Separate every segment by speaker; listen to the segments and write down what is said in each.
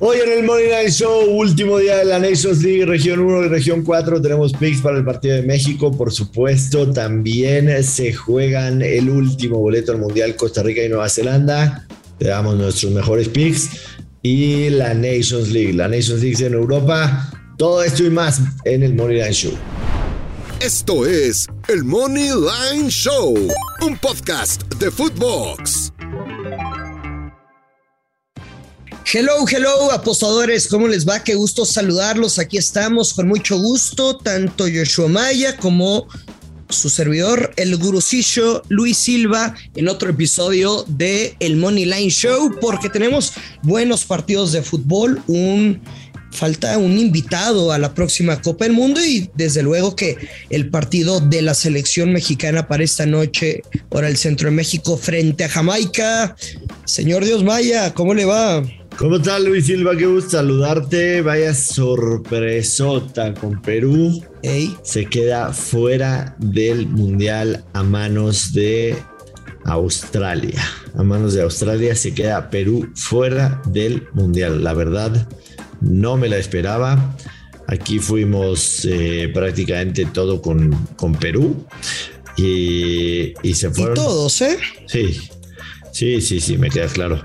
Speaker 1: Hoy en el Money Line Show, último día de la Nations League, región 1 y región 4, tenemos picks para el partido de México, por supuesto, también se juegan el último boleto al Mundial Costa Rica y Nueva Zelanda, te damos nuestros mejores picks y la Nations League, la Nations League en Europa, todo esto y más en el Money Line Show.
Speaker 2: Esto es el Money Line Show, un podcast de Footbox.
Speaker 3: Hello, hello, apostadores, ¿cómo les va? Qué gusto saludarlos. Aquí estamos con mucho gusto, tanto Joshua Maya como su servidor, el gurucillo Luis Silva, en otro episodio de El Money Line Show, porque tenemos buenos partidos de fútbol, un falta un invitado a la próxima Copa del Mundo y desde luego que el partido de la selección mexicana para esta noche por el centro de México frente a Jamaica. Señor Dios Maya, ¿cómo le va?
Speaker 1: ¿Cómo estás, Luis Silva? Qué gusto saludarte. Vaya sorpresota con Perú. Se queda fuera del Mundial a manos de Australia. A manos de Australia se queda Perú fuera del Mundial. La verdad, no me la esperaba. Aquí fuimos eh, prácticamente todo con, con Perú. Y, y se fueron.
Speaker 3: Y todos, ¿eh?
Speaker 1: Sí, sí, sí, sí, me queda claro.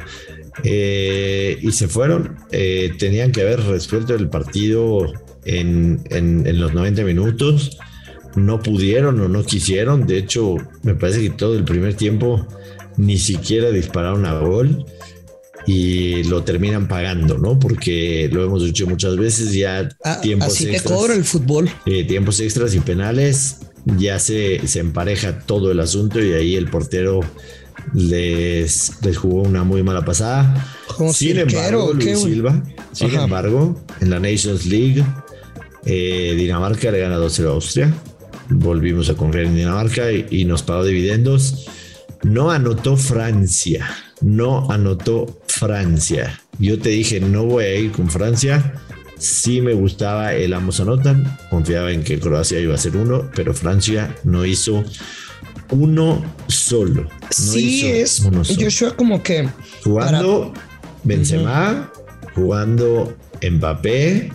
Speaker 1: Eh, y se fueron. Eh, tenían que haber resuelto el partido en, los 90 minutos. No pudieron o no quisieron. De hecho, me parece que todo el primer tiempo ni siquiera dispararon a gol y lo terminan pagando, ¿no? Porque lo hemos dicho muchas veces, ya
Speaker 3: ah, tiempos así te cobra el fútbol.
Speaker 1: Eh, tiempos extras y penales, ya se, se empareja todo el asunto y ahí el portero les, les jugó una muy mala pasada. Sin embargo, Luis Silva, sin embargo, en la Nations League, eh, Dinamarca le gana 2-0 a Austria. Volvimos a confiar en Dinamarca y, nos pagó dividendos. No anotó Francia, no anotó Francia. Yo te dije, no voy a ir con Francia. Sí me gustaba el ambos anotan. Confiaba en que Croacia iba a ser uno, pero Francia no hizo uno solo.
Speaker 3: sí, es uno Joshua como que...
Speaker 1: Jugando Benzema, jugando Mbappé,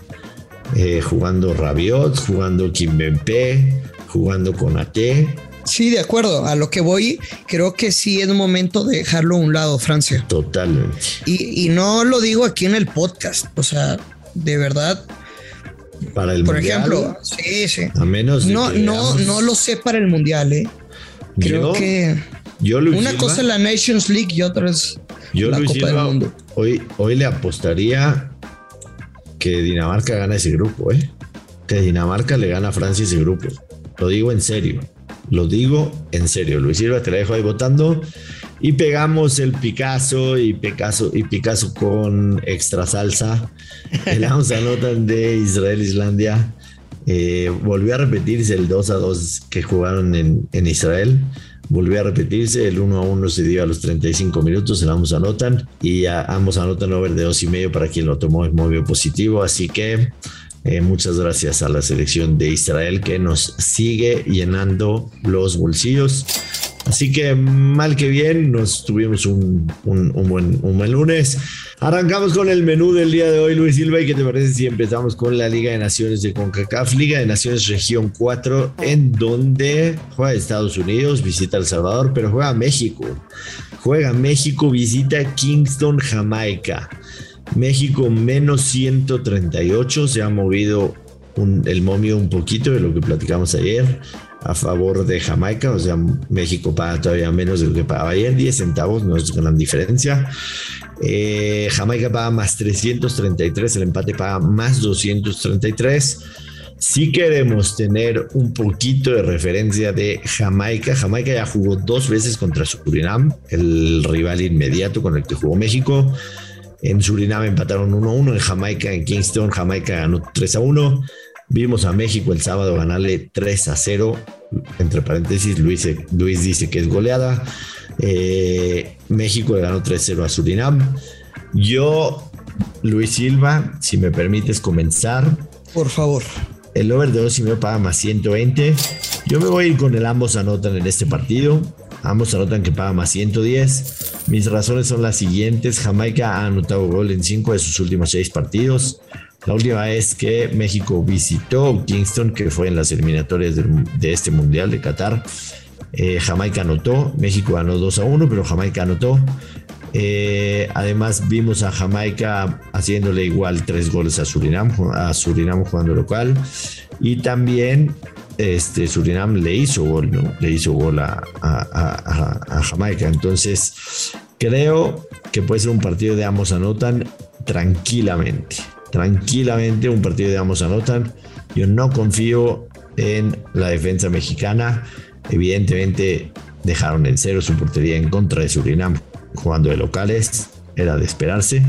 Speaker 1: eh, jugando Rabiot, jugando Kimpembe, jugando Conate.
Speaker 3: Sí, de acuerdo. A lo que voy, creo que sí es momento de dejarlo a un lado, Francia.
Speaker 1: Totalmente.
Speaker 3: Y, no lo digo aquí en el podcast. O sea, de verdad,
Speaker 1: para el
Speaker 3: Por
Speaker 1: mundial,
Speaker 3: ejemplo, sí, sí.
Speaker 1: A menos
Speaker 3: no, no, no lo sé para el mundial, ¿eh? Creo que una cosa es la Nations League y otra es la Copa del Mundo.
Speaker 1: Hoy, hoy le apostaría que Dinamarca gana ese grupo, ¿eh? Que Dinamarca le gana a Francia ese grupo. Lo digo en serio. Lo digo en serio. Luis Silva, te la dejo ahí votando. Y pegamos el Picasso y Picasso, y Picasso con extra salsa. Le damos a notas de Israel-Islandia. Eh, volvió a repetirse el 2 a 2 que jugaron en, Israel. Volvió a repetirse, el 1 a 1 se dio a los 35 minutos, el ambos anotan y ambos anotan over de 2 y medio para quien lo tomó en móvil positivo. Así que eh, muchas gracias a la selección de Israel que nos sigue llenando los bolsillos. Así que mal que bien, nos tuvimos un, buen, un buen lunes. Arrancamos con el menú del día de hoy, Luis Silva, y qué te parece si empezamos con la Liga de Naciones de CONCACAF, Liga de Naciones Región 4, en donde juega Estados Unidos, visita El Salvador, pero juega México. Juega México, visita Kingston, Jamaica. México menos 138, se ha movido el momio un poquito de lo que platicamos ayer a favor de Jamaica, o sea, México paga todavía menos de lo que pagaba ayer, 10 centavos, no es gran diferencia. Eh, Jamaica paga más 333, el empate paga más 233. Si queremos tener un poquito de referencia de Jamaica, Jamaica ya jugó dos veces contra Surinam, el rival inmediato con el que jugó México. En Surinam empataron 1-1, en Jamaica, en Kingston, Jamaica ganó 3-1. Vimos a México el sábado ganarle 3 a 0. Entre paréntesis, Luis, Luis dice que es goleada. Eh, México le ganó 3-0 a Surinam. Yo, Luis Silva, si me permites comenzar.
Speaker 3: Por favor.
Speaker 1: El over de 2 y medio paga más 120. Yo me voy a ir con el ambos anotan en este partido. Ambos anotan que paga más 110. Mis razones son las siguientes. Jamaica ha anotado gol en 5 de sus últimos 6 partidos. La última es que México visitó Kingston, que fue en las eliminatorias de, este Mundial de Qatar. Eh, Jamaica anotó, México ganó 2 a 1, pero Jamaica anotó. Eh, además vimos a Jamaica haciéndole igual tres goles a Surinam, a Surinam jugando local. Y también este, Surinam le hizo gol, ¿no? Le hizo gol a, Jamaica. Entonces, creo que puede ser un partido de ambos anotan tranquilamente. Tranquilamente un partido de ambos anotan. Yo no confío en la defensa mexicana. Evidentemente dejaron en cero su portería en contra de Surinam jugando de locales. Era de esperarse.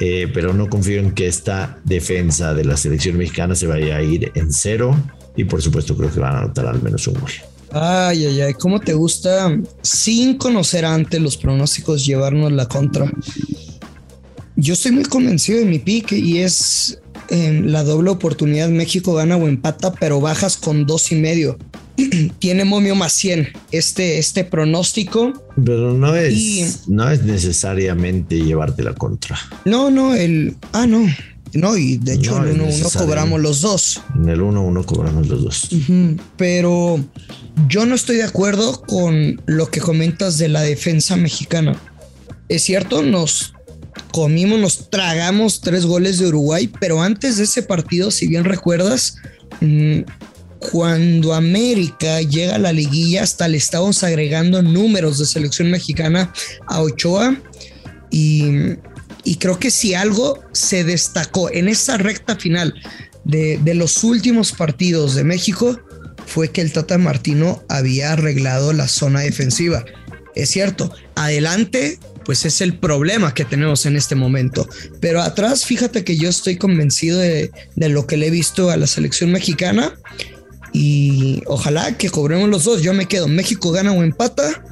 Speaker 1: Eh, pero no confío en que esta defensa de la selección mexicana se vaya a ir en cero y por supuesto creo que van a anotar al menos un gol.
Speaker 3: Ay, ay, ay, ¿cómo te gusta sin conocer antes los pronósticos llevarnos la contra? Yo estoy muy convencido de mi pick y es en la doble oportunidad México gana o empata, pero bajas con dos y medio. Tiene momio más 100 este, este pronóstico.
Speaker 1: Pero no es, no es necesariamente llevarte la contra.
Speaker 3: No, no, el. Ah, no. No, y de hecho en el 1-1 cobramos los dos.
Speaker 1: En el 1-1 cobramos los dos.
Speaker 3: Pero yo no estoy de acuerdo con lo que comentas de la defensa mexicana. Es cierto, nos comimos, nos tragamos tres goles de Uruguay, pero antes de ese partido, si bien recuerdas, mm, cuando América llega a la liguilla, hasta le estábamos agregando números de selección mexicana a Ochoa y y creo que si algo se destacó en esa recta final de, los últimos partidos de México, fue que el Tata Martino había arreglado la zona defensiva. Es cierto, adelante, pues es el problema que tenemos en este momento. Pero atrás, fíjate que yo estoy convencido de, de lo que le he visto a la selección mexicana y ojalá que cobremos los dos. Yo me quedo, México gana o empata,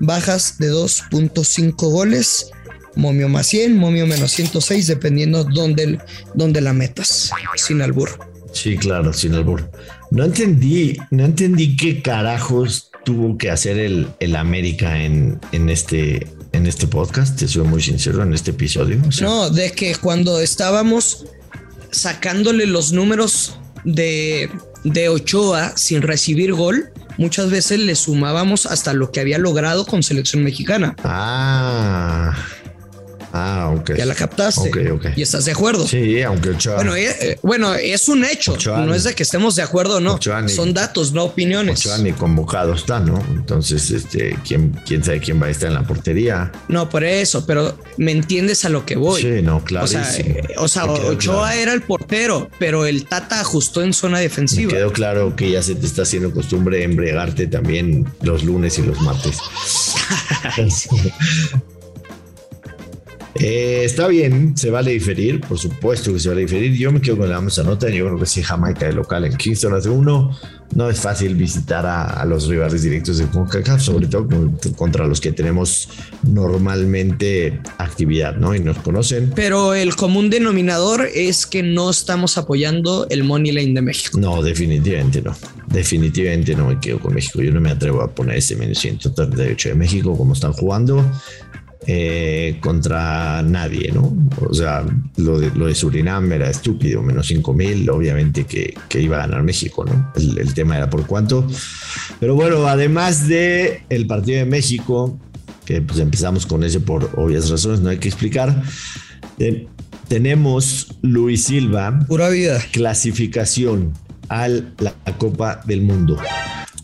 Speaker 3: bajas de 2.5 goles momio más 100, momio menos 106, dependiendo dónde, la metas, sin albur.
Speaker 1: Sí, claro, sin albur. No entendí, no entendí qué carajos tuvo que hacer el, el América en, en, este, en este podcast, te soy muy sincero, en este episodio.
Speaker 3: no, de que cuando estábamos sacándole los números de, de Ochoa sin recibir gol, muchas veces le sumábamos hasta lo que había logrado con selección mexicana.
Speaker 1: Ah. Ah, ok.
Speaker 3: Ya la captaste. Y estás de acuerdo.
Speaker 1: Sí, aunque Ochoa.
Speaker 3: Bueno, eh, eh, bueno es un hecho. no es de que estemos de acuerdo o no. Son datos, no opiniones.
Speaker 1: Ochoa ni convocado está, ¿no? Entonces, este, ¿quién, quién sabe quién va a estar en la portería.
Speaker 3: No, por eso, pero me entiendes a lo que voy.
Speaker 1: Sí, no, claro.
Speaker 3: O sea, eh, o sea Ochoa era el portero, pero el Tata ajustó en zona defensiva.
Speaker 1: quedó claro que ya se te está haciendo costumbre embriagarte también los lunes y los martes. Eh, está bien, se vale diferir, por supuesto que se vale diferir. Yo me quedo con la vamos a nota. Yo creo que si Jamaica de local en Kingston hace uno. No es fácil visitar a, los rivales directos de CONCACAF, sobre todo contra los que tenemos normalmente actividad, ¿no? Y nos conocen.
Speaker 3: Pero el común denominador es que no estamos apoyando el Money Lane de México.
Speaker 1: No, definitivamente no. Definitivamente no me quedo con México. Yo no me atrevo a poner ese menos 138 de México como están jugando. Eh, contra nadie, ¿no? O sea, lo de, lo de Surinam era estúpido, menos 5 mil, obviamente que, iba a ganar México, ¿no? El, tema era por cuánto. Pero bueno, además de el partido de México, que pues empezamos con ese por obvias razones, no hay que explicar. tenemos Luis Silva.
Speaker 3: Pura vida.
Speaker 1: Clasificación a la Copa del Mundo.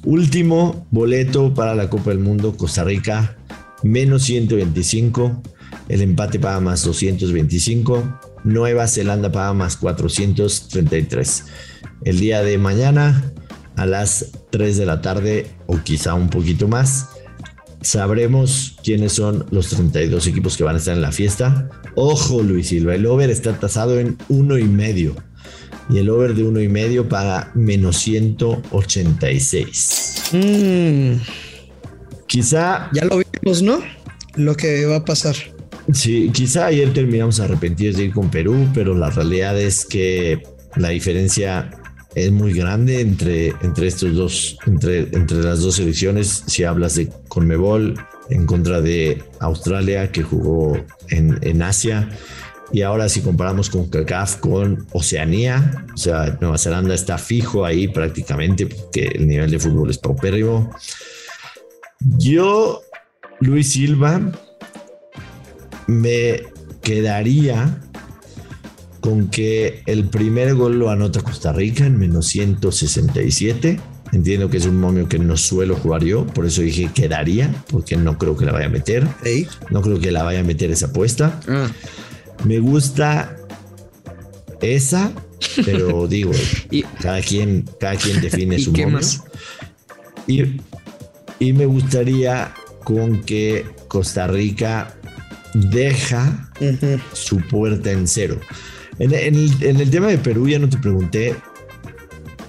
Speaker 1: Último boleto para la Copa del Mundo, Costa Rica menos 125, el empate paga más 225, Nueva Zelanda paga más 433. El día de mañana a las 3 de la tarde o quizá un poquito más, sabremos quiénes son los 32 equipos que van a estar en la fiesta. Ojo Luis Silva, el over está tasado en uno y medio y el over de uno y medio paga menos 186.
Speaker 3: Mm. Quizá. Ya lo vimos, ¿no? Lo que va a pasar.
Speaker 1: Sí, quizá ayer terminamos arrepentidos de ir con Perú, pero la realidad es que la diferencia es muy grande entre, entre estos dos, entre, entre las dos selecciones. Si hablas de Conmebol en contra de Australia, que jugó en, en Asia. Y ahora si comparamos con CACAF con Oceanía, o sea, Nueva Zelanda está fijo ahí prácticamente porque el nivel de fútbol es paupérrimo. Yo, Luis Silva, me quedaría con que el primer gol lo anota Costa Rica en menos 167. Entiendo que es un momio que no suelo jugar yo, por eso dije quedaría, porque no creo que la vaya a meter. No creo que la vaya a meter esa apuesta. Ah. Me gusta esa, pero digo, cada, quien, cada quien define su momio. Y, y me gustaría con que Costa Rica deja su puerta en cero. En, el, tema de Perú ya no te pregunté,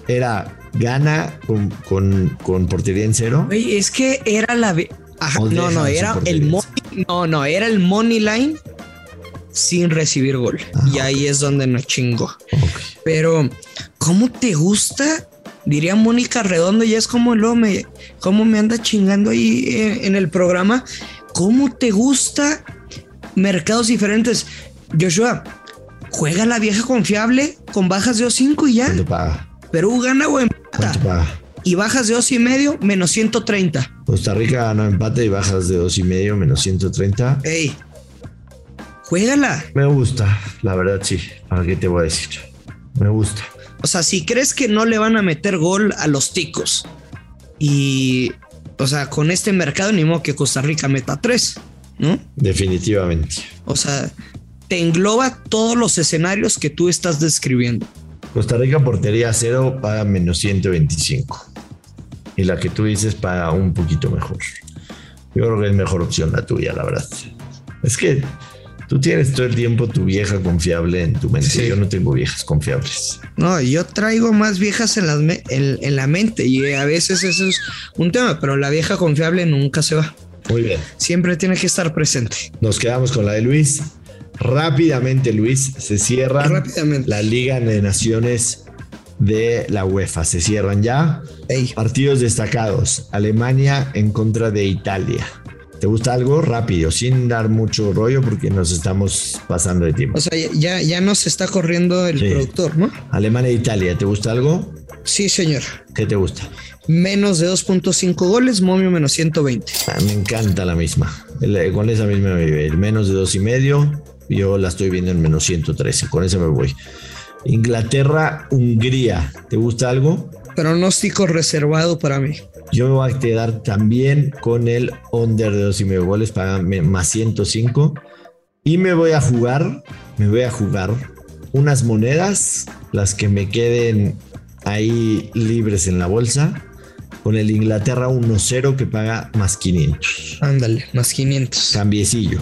Speaker 1: era gana con, portería en cero.
Speaker 3: es que era la... no, no, era el money, no, no, era el money line sin recibir gol. Ah, y ahí es donde nos chingó. Pero, ¿cómo te gusta? Diría Mónica Redondo, y es como lo me, cómo me anda chingando ahí en, eh, en el programa. ¿Cómo te gusta mercados diferentes? Joshua, Juega la vieja confiable con bajas de O5 y ya. ¿Cuánto paga? Perú gana o empata. Y bajas de 2 y medio, menos 130.
Speaker 1: Costa Rica gana empate y bajas de 2 y medio, menos 130.
Speaker 3: Ey, juégala.
Speaker 1: Me gusta, la verdad sí. ¿Para qué te voy a decir? Me gusta.
Speaker 3: O sea, si crees que no le van a meter gol a los ticos y, o sea, con este mercado ni modo que Costa Rica meta 3, ¿no?
Speaker 1: Definitivamente.
Speaker 3: O sea, te engloba todos los escenarios que tú estás describiendo.
Speaker 1: Costa Rica portería cero paga menos 125. Y la que tú dices paga un poquito mejor. Yo creo que es mejor opción la tuya, la verdad. Es que tú tienes todo el tiempo tu vieja confiable en tu mente. Yo no tengo viejas confiables.
Speaker 3: No, yo traigo más viejas en, en la mente y a veces eso es un tema, pero la vieja confiable nunca se va.
Speaker 1: Muy bien.
Speaker 3: Siempre tiene que estar presente.
Speaker 1: Nos quedamos con la de Luis. Rápidamente, Luis, se cierra la Liga de Naciones de la UEFA. Se cierran ya. Partidos destacados. Alemania en contra de Italia. ¿Te gusta algo? Rápido, sin dar mucho rollo porque nos estamos pasando de tiempo.
Speaker 3: O sea, ya, ya nos está corriendo el productor, ¿no?
Speaker 1: Alemania e Italia, ¿te gusta algo?
Speaker 3: Sí, señor.
Speaker 1: ¿Qué te gusta?
Speaker 3: Menos de 2.5 goles, momio menos 120.
Speaker 1: Ah, me encanta la misma. con esa misma me Menos de dos y medio, yo la estoy viendo en menos 113. Con eso me voy. Inglaterra, Hungría. ¿Te gusta algo?
Speaker 3: Pronóstico reservado para mí.
Speaker 1: Yo me voy a quedar también con el under de dos y medio goles para más 105. Y me voy a jugar, me voy a jugar unas monedas, las que me queden ahí libres en la bolsa, con el Inglaterra 1-0 que paga más 500.
Speaker 3: Ándale, más 500.
Speaker 1: Cambiecillo.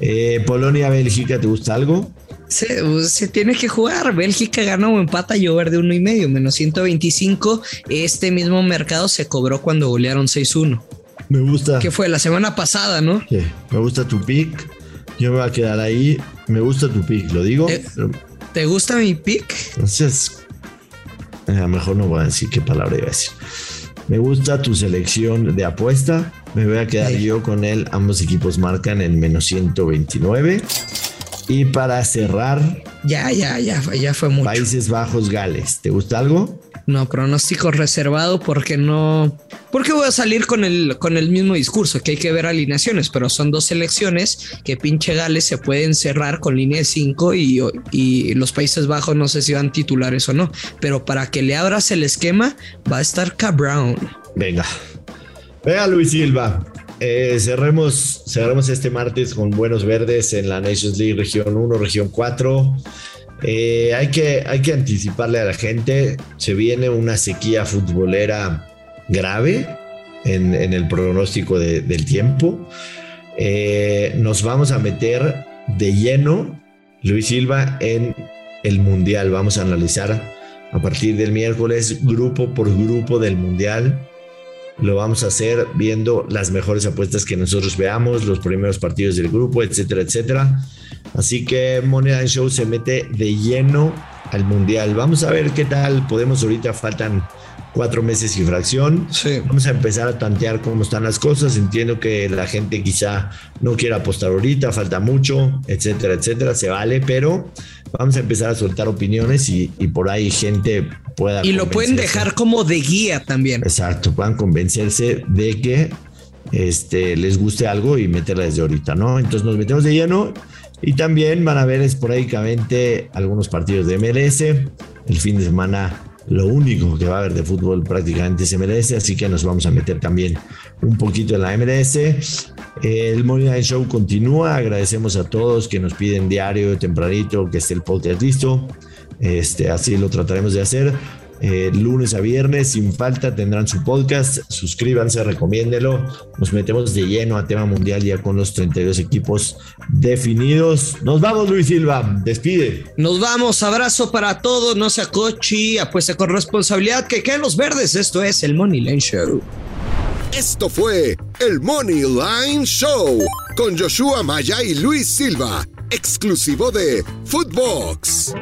Speaker 1: Eh, Polonia-Bélgica, ¿te gusta algo?
Speaker 3: Se, tiene que jugar. Bélgica gana o empata y over de uno y medio, menos 125. Este mismo mercado se cobró cuando golearon 6-1.
Speaker 1: Me gusta.
Speaker 3: Que fue la semana pasada, ¿no?
Speaker 1: Sí, me gusta tu pick. Yo me voy a quedar ahí. Me gusta tu pick, lo digo.
Speaker 3: ¿Te, gusta mi pick?
Speaker 1: Entonces, a lo mejor no voy a decir qué palabra iba a decir. Me gusta tu selección de apuesta. Me voy a quedar yo con él. Ambos equipos marcan en menos 129. Y para cerrar.
Speaker 3: Ya, ya, ya, ya fue mucho.
Speaker 1: Países Bajos, Gales. ¿Te gusta algo?
Speaker 3: No, pronóstico reservado porque no. Porque voy a salir con el, con el mismo discurso, que hay que ver alineaciones, pero son dos selecciones que pinche Gales se pueden cerrar con línea de 5 y, y los Países Bajos no sé si van titulares o no, pero para que le abras el esquema va a estar Cabrown.
Speaker 1: Venga, venga Luis Silva. Eh, cerremos, este martes con buenos verdes en la Nations League Región 1, Región 4. Eh, hay, que, hay que anticiparle a la gente, se viene una sequía futbolera grave en, el pronóstico del tiempo. Eh, nos vamos a meter de lleno, Luis Silva, en el Mundial. Vamos a analizar a partir del miércoles grupo por grupo del Mundial lo vamos a hacer viendo las mejores apuestas que nosotros veamos, los primeros partidos del grupo, etcétera, etcétera. Así que Money Show se mete de lleno al Mundial. Vamos a ver qué tal podemos ahorita, faltan cuatro meses y fracción. Vamos a empezar a tantear cómo están las cosas. Entiendo que la gente quizá no quiera apostar ahorita, falta mucho, etcétera, etcétera. Se vale, pero vamos a empezar a soltar opiniones y, por ahí gente pueda.
Speaker 3: Y lo pueden dejar como de guía también.
Speaker 1: Exacto, puedan convencerse de que este, les guste algo y meterla desde ahorita, ¿no? Entonces nos metemos de lleno y también van a ver esporádicamente algunos partidos de MLS. El fin de semana lo único que va a haber de fútbol prácticamente es MLS, así que nos vamos a meter también un poquito en la MLS. El Morning Night Show continúa. Agradecemos a todos que nos piden diario, tempranito, que esté el podcast listo. Este, así lo trataremos de hacer. Eh, lunes a viernes, sin falta, tendrán su podcast. Suscríbanse, recomiéndelo. Nos metemos de lleno a tema mundial ya con los 32 equipos definidos. Nos vamos, Luis Silva. Despide.
Speaker 3: Nos vamos. Abrazo para todos. No se acochi. Apuesta con responsabilidad. Que queden los verdes. Esto es el Money Line Show.
Speaker 2: Esto fue el Money Line Show con Joshua Maya y Luis Silva, exclusivo de Footbox.